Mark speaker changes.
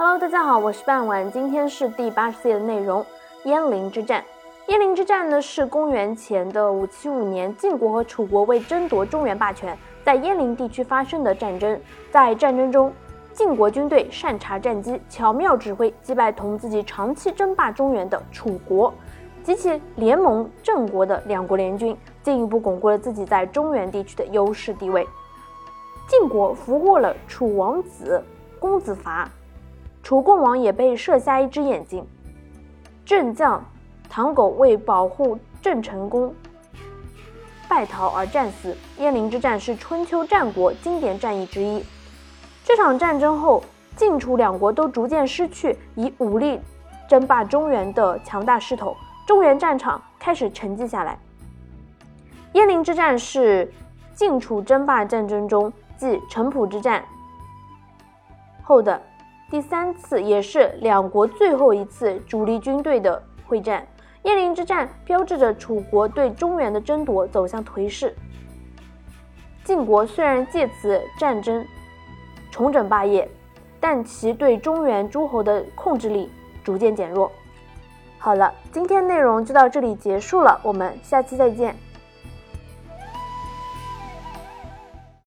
Speaker 1: Hello，大家好，我是半晚，今天是第八十页的内容——鄢陵之战。鄢陵之战呢，是公元前的五七五年，晋国和楚国为争夺中原霸权，在鄢陵地区发生的战争。在战争中，晋国军队善察战机，巧妙指挥，击败同自己长期争霸中原的楚国及其联盟郑国的两国联军，进一步巩固了自己在中原地区的优势地位。晋国俘获了楚王子公子伐，楚共王也被射瞎一只眼睛。郑将唐狗为保护郑成功，败逃而战死。鄢陵之战是春秋战国经典战役之一。这场战争后，晋楚两国都逐渐失去以武力争霸中原的强大势头，中原战场开始沉寂下来。鄢陵之战是晋楚争霸战争中。继城濮之战后的第三次，也是两国最后一次主力军队的会战。鄢陵之战标志着楚国对中原的争夺走向颓势。晋国虽然借此战争重整霸业，但其对中原诸侯的控制力逐渐减弱。好了，今天内容就到这里结束了，我们下期再见。